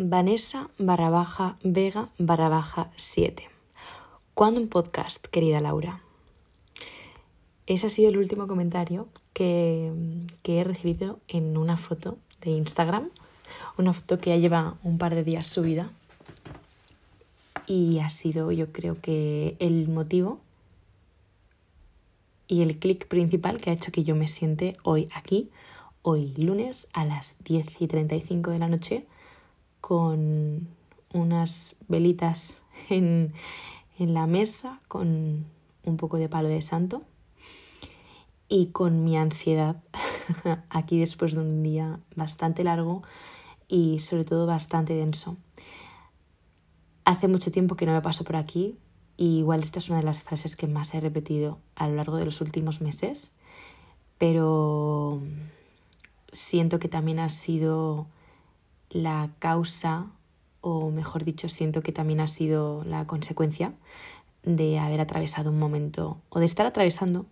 Vanessa barra baja Vega barra baja 7. ¿Cuándo un podcast, querida Laura? Ese ha sido el último comentario que, que he recibido en una foto de Instagram. Una foto que ya lleva un par de días subida. Y ha sido, yo creo que, el motivo y el clic principal que ha hecho que yo me siente hoy aquí, hoy lunes a las 10 y 35 de la noche con unas velitas en, en la mesa, con un poco de palo de santo y con mi ansiedad aquí después de un día bastante largo y sobre todo bastante denso. Hace mucho tiempo que no me paso por aquí y igual esta es una de las frases que más he repetido a lo largo de los últimos meses, pero siento que también ha sido la causa, o mejor dicho, siento que también ha sido la consecuencia de haber atravesado un momento, o de estar atravesando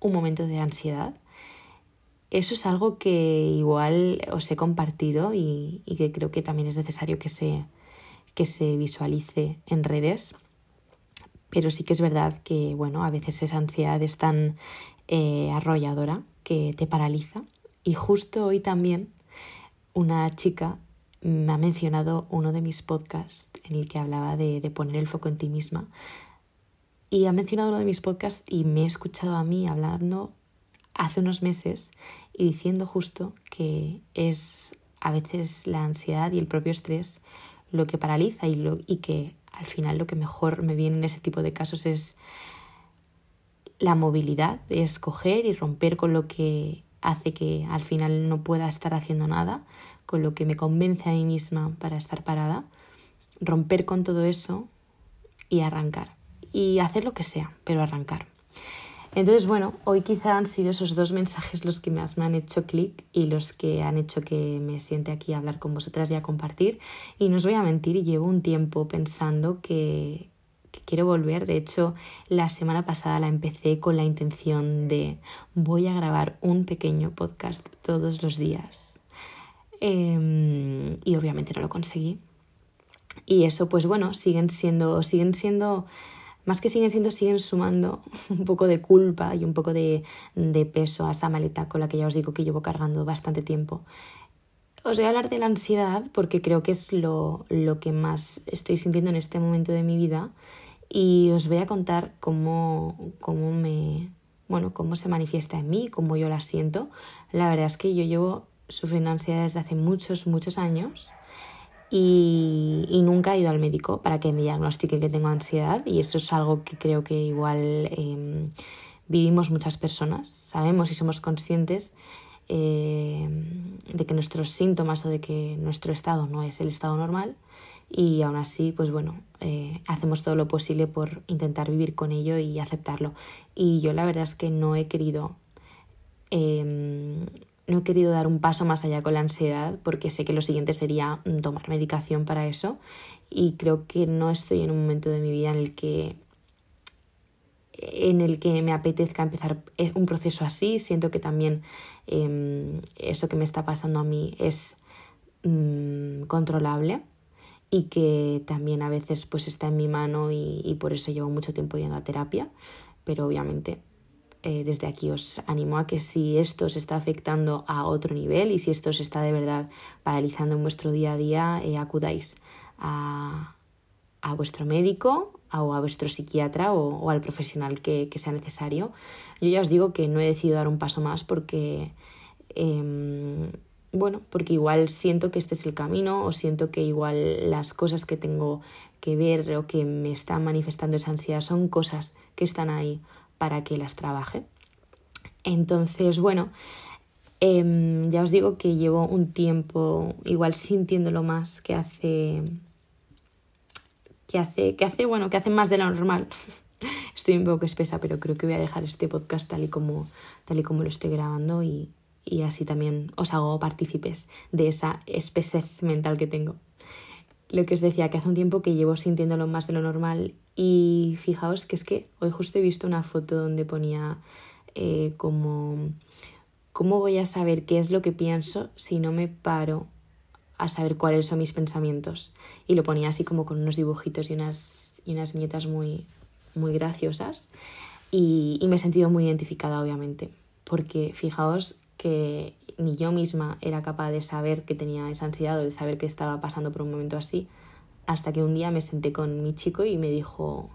un momento de ansiedad. Eso es algo que igual os he compartido y, que creo que también es necesario que se, que se visualice en redes. Pero sí que es verdad que, bueno, a veces esa ansiedad es tan eh, arrolladora que te paraliza. Y justo hoy también una chica me ha mencionado uno de mis podcasts en el que hablaba de, poner el foco en ti misma. Y ha mencionado uno de mis podcasts y me he escuchado a mí hablando hace unos meses y diciendo justo que es a veces la ansiedad y el propio estrés lo que paraliza y, lo, y que al final lo que mejor me viene en ese tipo de casos es la movilidad, de escoger y romper con lo que hace que al final no pueda estar haciendo nada, con lo que me convence a mí misma para estar parada, romper con todo eso y arrancar. Y hacer lo que sea, pero arrancar. Entonces, bueno, hoy quizá han sido esos dos mensajes los que más me han hecho clic y los que han hecho que me siente aquí a hablar con vosotras y a compartir. Y no os voy a mentir, llevo un tiempo pensando que, que quiero volver. De hecho, la semana pasada la empecé con la intención de voy a grabar un pequeño podcast todos los días. Em, y obviamente no lo conseguí. Y eso, pues bueno, siguen siendo, siguen siendo, más que siguen siendo, siguen sumando un poco de culpa y un poco de, de peso a esa maleta con la que ya os digo que llevo cargando bastante tiempo. Os voy a hablar de la ansiedad porque creo que es lo, lo que más estoy sintiendo en este momento de mi vida y os voy a contar cómo, cómo me bueno, cómo se manifiesta en mí, cómo yo la siento. La verdad es que yo llevo sufriendo ansiedad desde hace muchos, muchos años y, y, nunca he ido al médico para que me diagnostiquen que tengo ansiedad y eso es algo que creo que igual eh, vivimos muchas personas, sabemos y somos conscientes eh, de que nuestros síntomas o de que nuestro estado no es el estado normal y aún así, pues bueno, eh, hacemos todo lo posible por intentar vivir con ello y aceptarlo. Y yo la verdad es que no he querido, em, no he querido dar un paso más allá con la ansiedad porque sé que lo siguiente sería mm, tomar medicación para eso y creo que no estoy en un momento de mi vida en el que en el que me apetezca empezar eh, un proceso así. Siento que también em, eso que me está pasando a mí es mm, controlable y que también a veces pues está en mi mano y, por eso llevo mucho tiempo yendo a terapia, pero obviamente eh, desde aquí os animo a que si esto os está afectando a otro nivel y si esto os está de verdad paralizando en vuestro día a día, eh, acudáis a, a, vuestro médico o a vuestro psiquiatra o, al profesional que, sea necesario. Yo ya os digo que no he decidido dar un paso más porque... Eh, bueno, porque igual siento que este es el camino o siento que igual las cosas que tengo que ver o que me están manifestando esa ansiedad son cosas que están ahí para que las trabaje. Entonces, bueno, em, ya os digo que llevo un tiempo igual sintiéndolo más que hace que hace que hace bueno que hace más de lo normal estoy un poco espesa pero creo que voy a dejar este podcast tal y como tal y como lo estoy grabando y, y así también os hago partícipes de esa espesez mental que tengo. Lo que os decía, que hace un tiempo que llevo sintiéndolo más de lo normal y fijaos que es que hoy justo he visto una foto donde ponía eh, como, ¿cómo voy a saber qué es lo que pienso si no me paro a saber cuáles son mis pensamientos. Y lo ponía así como con unos dibujitos y unas, y unas viñetas muy, muy graciosas. Y, y me he sentido muy identificada, obviamente, porque fijaos que ni yo misma era capaz de saber que tenía esa ansiedad o de saber que estaba pasando por un momento así, hasta que un día me senté con mi chico y me dijo,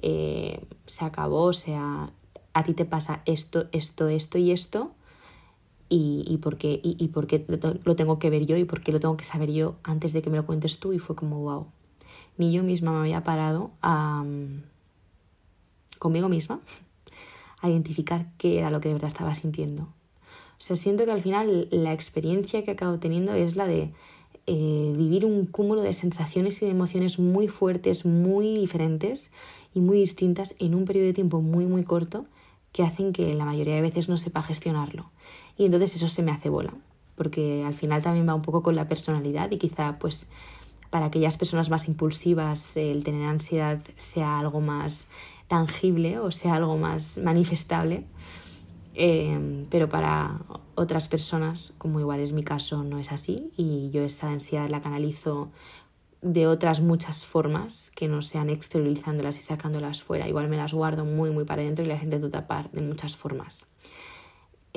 eh, se acabó, o sea, a ti te pasa esto, esto, esto y esto, y, y por qué, y, y lo tengo que ver yo y por qué lo tengo que saber yo antes de que me lo cuentes tú, y fue como, wow, ni yo misma me había parado a, conmigo misma a identificar qué era lo que de verdad estaba sintiendo. O sea, siento que al final la experiencia que acabo teniendo es la de eh, vivir un cúmulo de sensaciones y de emociones muy fuertes, muy diferentes y muy distintas en un periodo de tiempo muy, muy corto que hacen que la mayoría de veces no sepa gestionarlo. Y entonces eso se me hace bola, porque al final también va un poco con la personalidad y quizá pues para aquellas personas más impulsivas el tener ansiedad sea algo más tangible o sea algo más manifestable. Em, pero para otras personas, como igual es mi caso, no es así y yo esa ansiedad la canalizo de otras muchas formas que no sean exteriorizándolas y sacándolas fuera. Igual me las guardo muy, muy para adentro y las intento tapar de muchas formas.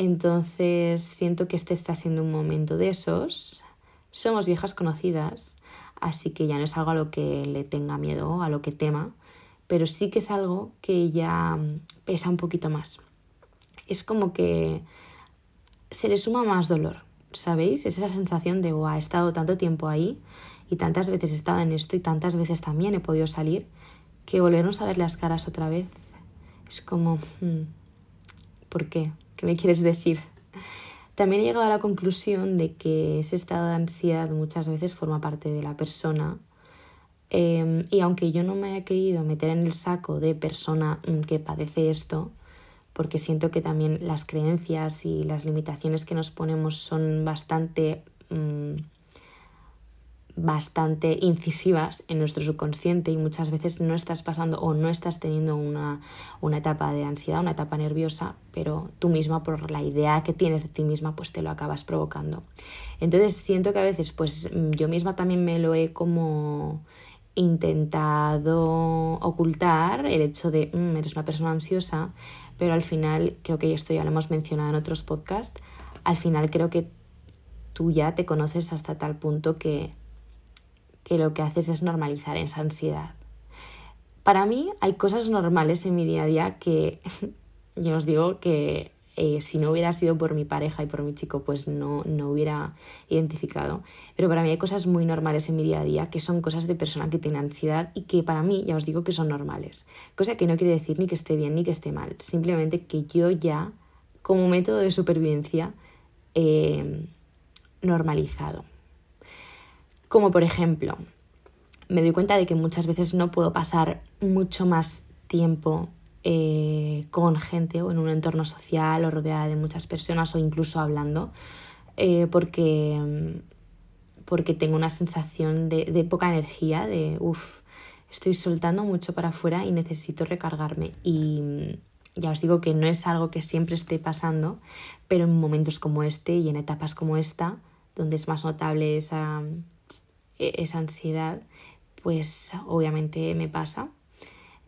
Entonces siento que este está siendo un momento de esos. Somos viejas conocidas, así que ya no es algo a lo que le tenga miedo, a lo que tema, pero sí que es algo que ya pesa un poquito más es como que se le suma más dolor, ¿sabéis? Es esa sensación de, wow, he estado tanto tiempo ahí y tantas veces he estado en esto y tantas veces también he podido salir, que volvernos a ver las caras otra vez es como, hmm, ¿por qué? ¿Qué me quieres decir? También he llegado a la conclusión de que ese estado de ansiedad muchas veces forma parte de la persona em, y aunque yo no me haya querido meter en el saco de persona mm, que padece esto, porque siento que también las creencias y las limitaciones que nos ponemos son bastante, mm, bastante incisivas en nuestro subconsciente y muchas veces no estás pasando o no estás teniendo una, una etapa de ansiedad, una etapa nerviosa, pero tú misma por la idea que tienes de ti misma pues te lo acabas provocando. Entonces siento que a veces pues yo misma también me lo he como intentado ocultar el hecho de mm, eres una persona ansiosa, pero al final, creo que esto ya lo hemos mencionado en otros podcasts, al final creo que tú ya te conoces hasta tal punto que, que lo que haces es normalizar esa ansiedad. Para mí hay cosas normales en mi día a día que yo os digo que eh, si no hubiera sido por mi pareja y por mi chico, pues no, no hubiera identificado. Pero para mí hay cosas muy normales en mi día a día que son cosas de persona que tiene ansiedad y que para mí ya os digo que son normales. Cosa que no quiere decir ni que esté bien ni que esté mal. Simplemente que yo ya, como método de supervivencia, he normalizado. Como por ejemplo, me doy cuenta de que muchas veces no puedo pasar mucho más tiempo eh, con gente o en un entorno social o rodeada de muchas personas o incluso hablando, eh, porque, porque tengo una sensación de, de poca energía, de uff, estoy soltando mucho para afuera y necesito recargarme. Y ya os digo que no es algo que siempre esté pasando, pero en momentos como este y en etapas como esta, donde es más notable esa, esa ansiedad, pues obviamente me pasa.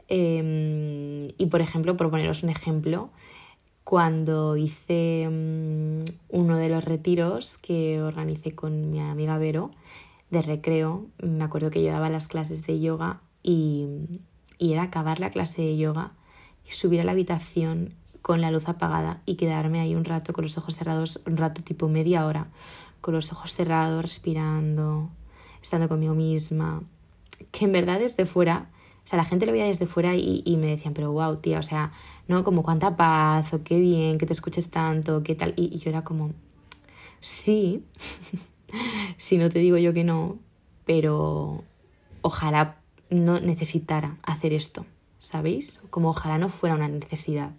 Em, y por ejemplo, por poneros un ejemplo, cuando hice mm, uno de los retiros que organicé con mi amiga Vero de recreo, me acuerdo que yo daba las clases de yoga y, y era acabar la clase de yoga y subir a la habitación con la luz apagada y quedarme ahí un rato con los ojos cerrados, un rato tipo media hora, con los ojos cerrados, respirando, estando conmigo misma, que en verdad desde fuera o sea, la gente lo veía desde fuera y, y, me decían, pero wow, tía, o sea, ¿no? Como cuánta paz, o qué bien, que te escuches tanto, qué tal. Y, y yo era como, sí, si no te digo yo que no, pero ojalá no necesitara hacer esto, ¿sabéis? Como ojalá no fuera una necesidad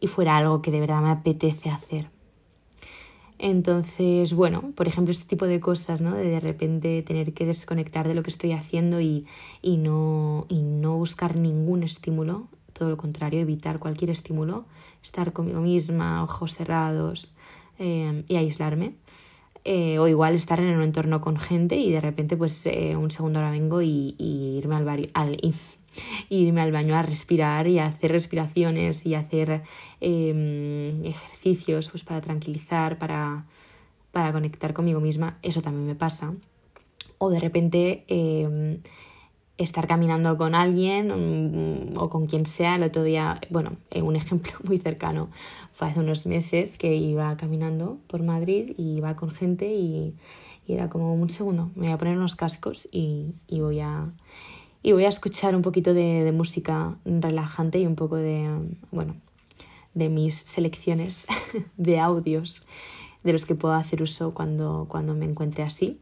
y fuera algo que de verdad me apetece hacer. Entonces, bueno, por ejemplo, este tipo de cosas, ¿no? De de repente tener que desconectar de lo que estoy haciendo y, y, no, y no buscar ningún estímulo, todo lo contrario, evitar cualquier estímulo, estar conmigo misma, ojos cerrados eh, y aislarme. Eh, o igual estar en un entorno con gente y de repente pues eh, un segundo ahora vengo y, irme al, al irme al baño a respirar y hacer respiraciones y hacer em, ejercicios pues para tranquilizar, para, para conectar conmigo misma, eso también me pasa. O de repente em, estar caminando con alguien mm, o con quien sea. El otro día, bueno, eh, un ejemplo muy cercano fue hace unos meses que iba caminando por Madrid y iba con gente y, era como un segundo, me voy a poner unos cascos y, voy a y voy a escuchar un poquito de, música relajante y un poco de, bueno, de mis selecciones de audios de los que puedo hacer uso cuando, cuando me encuentre así.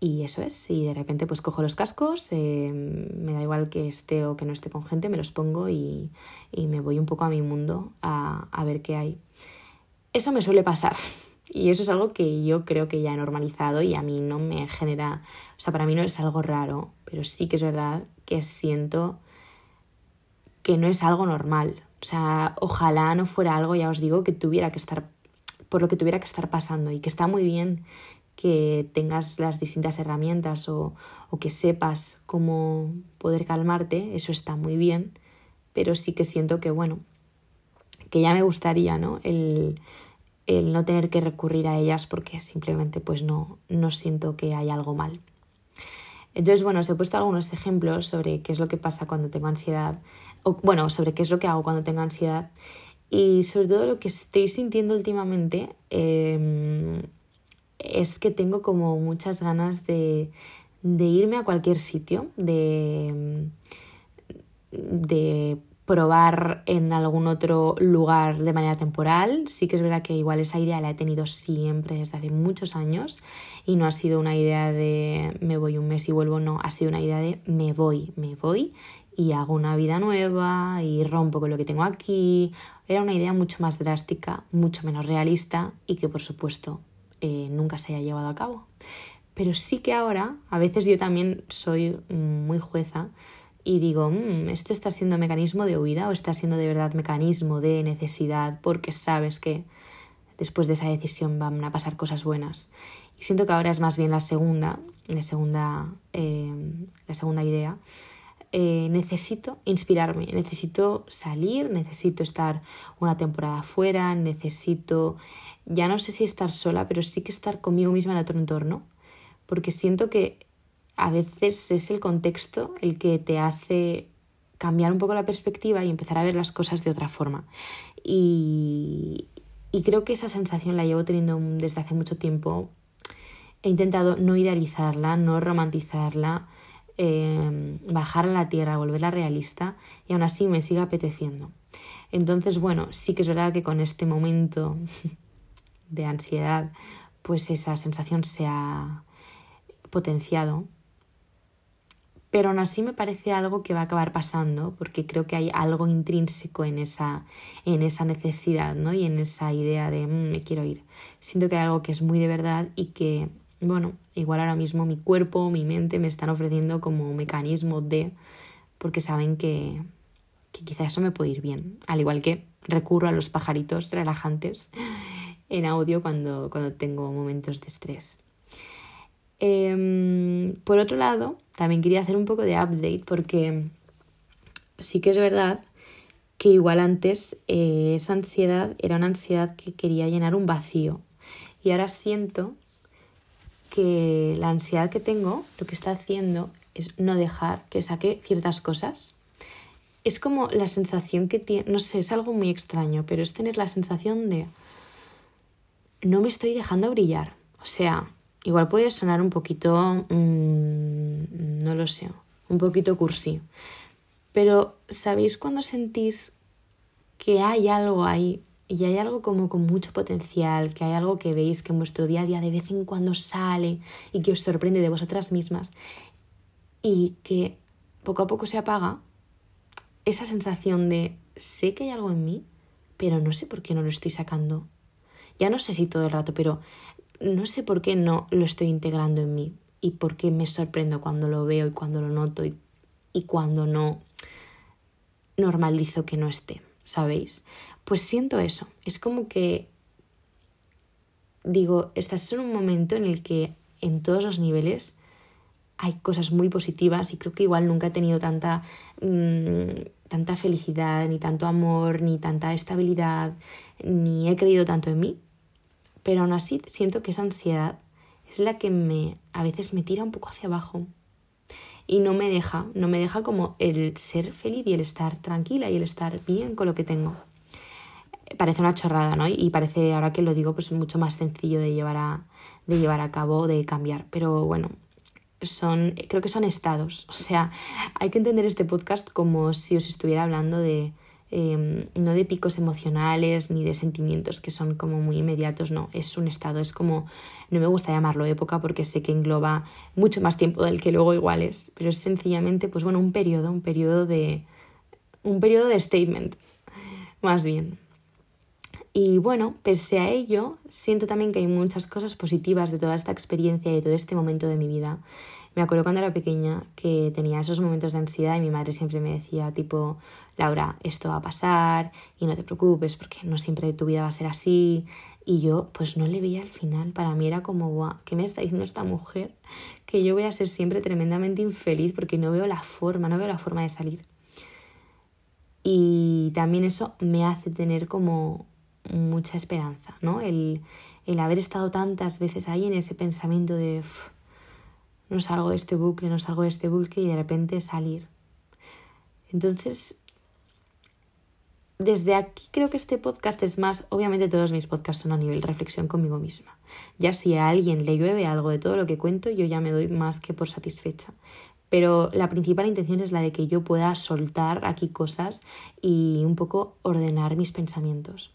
Y eso es, y de repente pues cojo los cascos, eh, me da igual que esté o que no esté con gente, me los pongo y, me voy un poco a mi mundo a, a, ver qué hay. Eso me suele pasar y eso es algo que yo creo que ya he normalizado y a mí no me genera, o sea, para mí no es algo raro, pero sí que es verdad que siento que no es algo normal. O sea, ojalá no fuera algo, ya os digo, que tuviera que estar, por lo que tuviera que estar pasando y que está muy bien que tengas las distintas herramientas o, que sepas cómo poder calmarte, eso está muy bien, pero sí que siento que, bueno, que ya me gustaría, ¿no? El, el no tener que recurrir a ellas porque simplemente pues no, no siento que hay algo mal. Entonces, bueno, os he puesto algunos ejemplos sobre qué es lo que pasa cuando tengo ansiedad, o bueno, sobre qué es lo que hago cuando tengo ansiedad y sobre todo lo que estoy sintiendo últimamente. Eh, es que tengo como muchas ganas de, irme a cualquier sitio, de, de probar en algún otro lugar de manera temporal. Sí que es verdad que igual esa idea la he tenido siempre desde hace muchos años y no ha sido una idea de me voy un mes y vuelvo, no, ha sido una idea de me voy, me voy y hago una vida nueva y rompo con lo que tengo aquí. Era una idea mucho más drástica, mucho menos realista y que por supuesto eh, nunca se haya llevado a cabo. Pero sí que ahora, a veces yo también soy muy jueza y digo, mm, esto está siendo mecanismo de huida o está siendo de verdad mecanismo de necesidad porque sabes que después de esa decisión van a pasar cosas buenas. Y siento que ahora es más bien la segunda, la segunda, eh, la segunda idea. Eh, necesito inspirarme, necesito salir, necesito estar una temporada fuera, necesito ya no sé si estar sola, pero sí que estar conmigo misma en otro entorno, porque siento que a veces es el contexto el que te hace cambiar un poco la perspectiva y empezar a ver las cosas de otra forma. Y, creo que esa sensación la llevo teniendo desde hace mucho tiempo. He intentado no idealizarla, no romantizarla, eh, bajar a la tierra, volverla realista y aún así me sigue apeteciendo. Entonces, bueno, sí que es verdad que con este momento de ansiedad, pues esa sensación se ha potenciado. Pero aún así me parece algo que va a acabar pasando, porque creo que hay algo intrínseco en esa, en esa necesidad, ¿no? Y en esa idea de mm, me quiero ir. Siento que hay algo que es muy de verdad y que, bueno, igual ahora mismo mi cuerpo, mi mente me están ofreciendo como mecanismo de, porque saben que, que quizá eso me puede ir bien. Al igual que recurro a los pajaritos relajantes en audio cuando, cuando tengo momentos de estrés. Em, por otro lado, también quería hacer un poco de update porque sí que es verdad que igual antes eh, esa ansiedad era una ansiedad que quería llenar un vacío y ahora siento que la ansiedad que tengo lo que está haciendo es no dejar que saque ciertas cosas. Es como la sensación que tiene, no sé, es algo muy extraño, pero es tener la sensación de no me estoy dejando brillar. O sea, igual puede sonar un poquito, mm, no lo sé, un poquito cursi. Pero ¿sabéis cuando sentís que hay algo ahí y hay algo como con mucho potencial, que hay algo que veis que en vuestro día a día de vez en cuando sale y que os sorprende de vosotras mismas y que poco a poco se apaga? Esa sensación de sé que hay algo en mí, pero no sé por qué no lo estoy sacando ya no sé si todo el rato, pero no sé por qué no lo estoy integrando en mí y por qué me sorprendo cuando lo veo y cuando lo noto y, cuando no normalizo que no esté, ¿sabéis? Pues siento eso. Es como que digo, estás en un momento en el que en todos los niveles hay cosas muy positivas y creo que igual nunca he tenido tanta, mm, tanta felicidad, ni tanto amor, ni tanta estabilidad, ni he creído tanto en mí. Pero aún así siento que esa ansiedad es la que me a veces me tira un poco hacia abajo y no me deja, no me deja como el ser feliz y el estar tranquila y el estar bien con lo que tengo. Parece una chorrada, ¿no? Y parece, ahora que lo digo, pues mucho más sencillo de llevar a, de llevar a cabo, de cambiar. Pero bueno, son, creo que son estados. O sea, hay que entender este podcast como si os estuviera hablando de, em, no de picos emocionales ni de sentimientos que son como muy inmediatos, no, es un estado, es como, no me gusta llamarlo época porque sé que engloba mucho más tiempo del que luego igual es, pero es sencillamente, pues bueno, un periodo, un periodo de, un periodo de statement, más bien. Y bueno, pese a ello, siento también que hay muchas cosas positivas de toda esta experiencia y de todo este momento de mi vida. Me acuerdo cuando era pequeña que tenía esos momentos de ansiedad y mi madre siempre me decía tipo, Laura, esto va a pasar y no te preocupes porque no siempre tu vida va a ser así. Y yo pues no le veía al final. Para mí era como, guau, ¿qué me está diciendo esta mujer? Que yo voy a ser siempre tremendamente infeliz porque no veo la forma, no veo la forma de salir. Y también eso me hace tener como mucha esperanza, ¿no? El, el haber estado tantas veces ahí en ese pensamiento de no salgo de este bucle, no salgo de este bucle y de repente salir. Entonces, desde aquí creo que este podcast es más, obviamente todos mis podcasts son a nivel reflexión conmigo misma. Ya si a alguien le llueve algo de todo lo que cuento, yo ya me doy más que por satisfecha. Pero la principal intención es la de que yo pueda soltar aquí cosas y un poco ordenar mis pensamientos.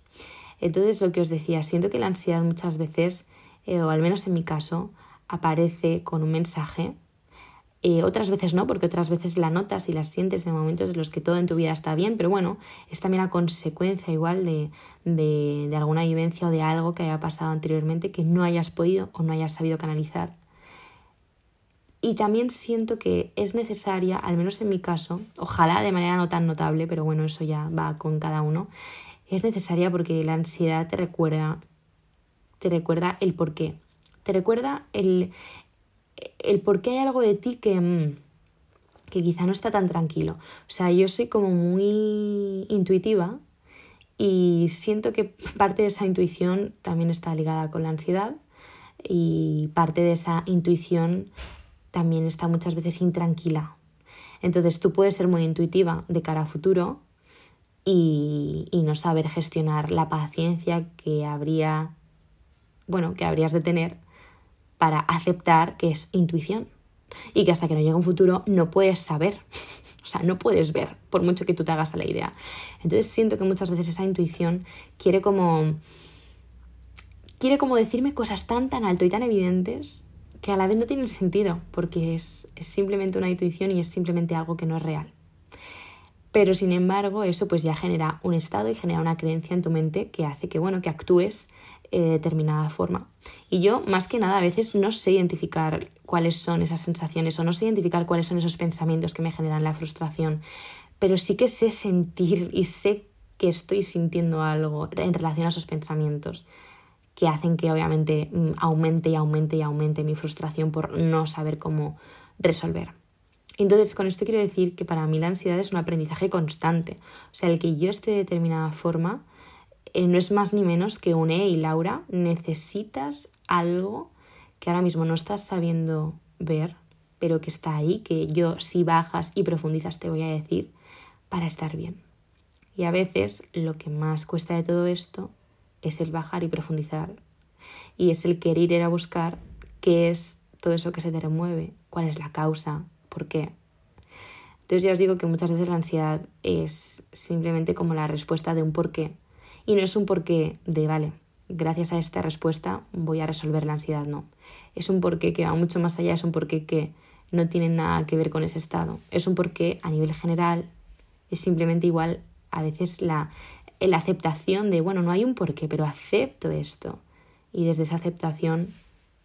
Entonces, lo que os decía, siento que la ansiedad muchas veces, eh, o al menos en mi caso, aparece con un mensaje. Eh, otras veces no, porque otras veces la notas y la sientes en momentos en los que todo en tu vida está bien, pero bueno, es también la consecuencia igual de, de, de alguna vivencia o de algo que haya pasado anteriormente que no hayas podido o no hayas sabido canalizar. Y también siento que es necesaria, al menos en mi caso, ojalá de manera no tan notable, pero bueno, eso ya va con cada uno, es necesaria porque la ansiedad te recuerda, te recuerda el por qué. Te recuerda el, el por qué hay algo de ti que, mm, que quizá no está tan tranquilo. O sea, yo soy como muy intuitiva y siento que parte de esa intuición también está ligada con la ansiedad y parte de esa intuición también está muchas veces intranquila. Entonces tú puedes ser muy intuitiva de cara a futuro, y, no saber gestionar la paciencia que habría, bueno, que habrías de tener para aceptar que es intuición y que hasta que no llegue un futuro no puedes saber, o sea, no puedes ver por mucho que tú te hagas a la idea. Entonces siento que muchas veces esa intuición quiere como quiere como decirme cosas tan tan alto y tan evidentes que a la vez no tienen sentido porque es, es simplemente una intuición y es simplemente algo que no es real. Pero sin embargo, eso pues ya genera un estado y genera una creencia en tu mente que hace que, bueno, que actúes eh, de determinada forma. Y yo, más que nada, a veces no sé identificar cuáles son esas sensaciones o no sé identificar cuáles son esos pensamientos que me generan la frustración, pero sí que sé sentir y sé que estoy sintiendo algo en relación a esos pensamientos que hacen que obviamente mm, aumente y aumente y aumente mi frustración por no saber cómo resolver. Entonces, con esto quiero decir que para mí la ansiedad es un aprendizaje constante. O sea, el que yo esté de determinada forma eh, no es más ni menos que un, y Laura, necesitas algo que ahora mismo no estás sabiendo ver, pero que está ahí, que yo si bajas y profundizas te voy a decir, para estar bien. Y a veces lo que más cuesta de todo esto es el bajar y profundizar. Y es el querer ir a buscar qué es todo eso que se te remueve, cuál es la causa, por qué. Entonces ya os digo que muchas veces la ansiedad es simplemente como la respuesta de un por qué. Y no es un porqué de, vale, gracias a esta respuesta voy a resolver la ansiedad, no. Es un porqué que va mucho más allá, es un porqué que no tiene nada que ver con ese estado. Es un porqué a nivel general, es simplemente igual a veces la, la aceptación de, bueno, no hay un porqué, pero acepto esto. Y desde esa aceptación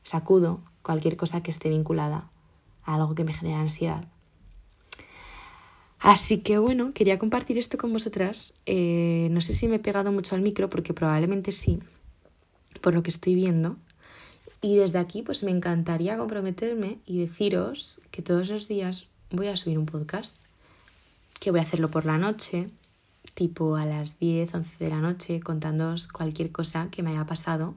sacudo cualquier cosa que esté vinculada algo que me genera ansiedad. Así que bueno, quería compartir esto con vosotras. Eh, no sé si me he pegado mucho al micro porque probablemente sí. por lo que estoy viendo. Y desde aquí pues me encantaría comprometerme y deciros que todos los días voy a subir un podcast, que voy a hacerlo por la noche, tipo a las 10, 11 de la noche, contándoos cualquier cosa que me haya pasado.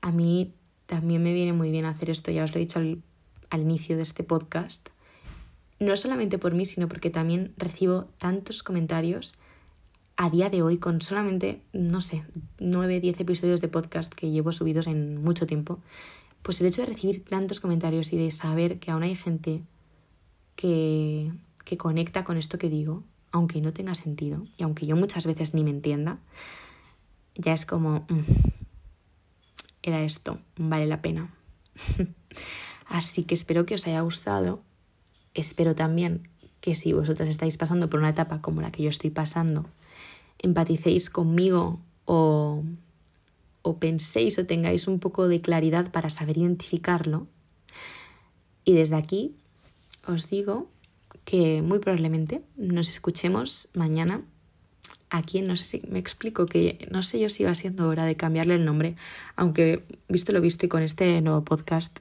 A mí también me viene muy bien hacer esto, ya os lo he dicho al, al inicio de este podcast. No solamente por mí, sino porque también recibo tantos comentarios a día de hoy con solamente, no sé, 9, 10 episodios de podcast que llevo subidos en mucho tiempo, pues el hecho de recibir tantos comentarios y de saber que aún hay gente que, que conecta con esto que digo, aunque no tenga sentido y aunque yo muchas veces ni me entienda, ya es como, mm, era esto, vale la pena. Así que espero que os haya gustado, espero también que si vosotras estáis pasando por una etapa como la que yo estoy pasando, empaticéis conmigo o, o penséis o tengáis un poco de claridad para saber identificarlo. Y desde aquí os digo que muy probablemente nos escuchemos mañana aquí, no sé si me explico, que no sé yo si va siendo hora de cambiarle el nombre, aunque visto lo visto y con este nuevo podcast,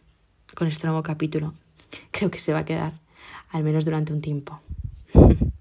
con este nuevo capítulo, creo que se va a quedar, al menos durante un tiempo.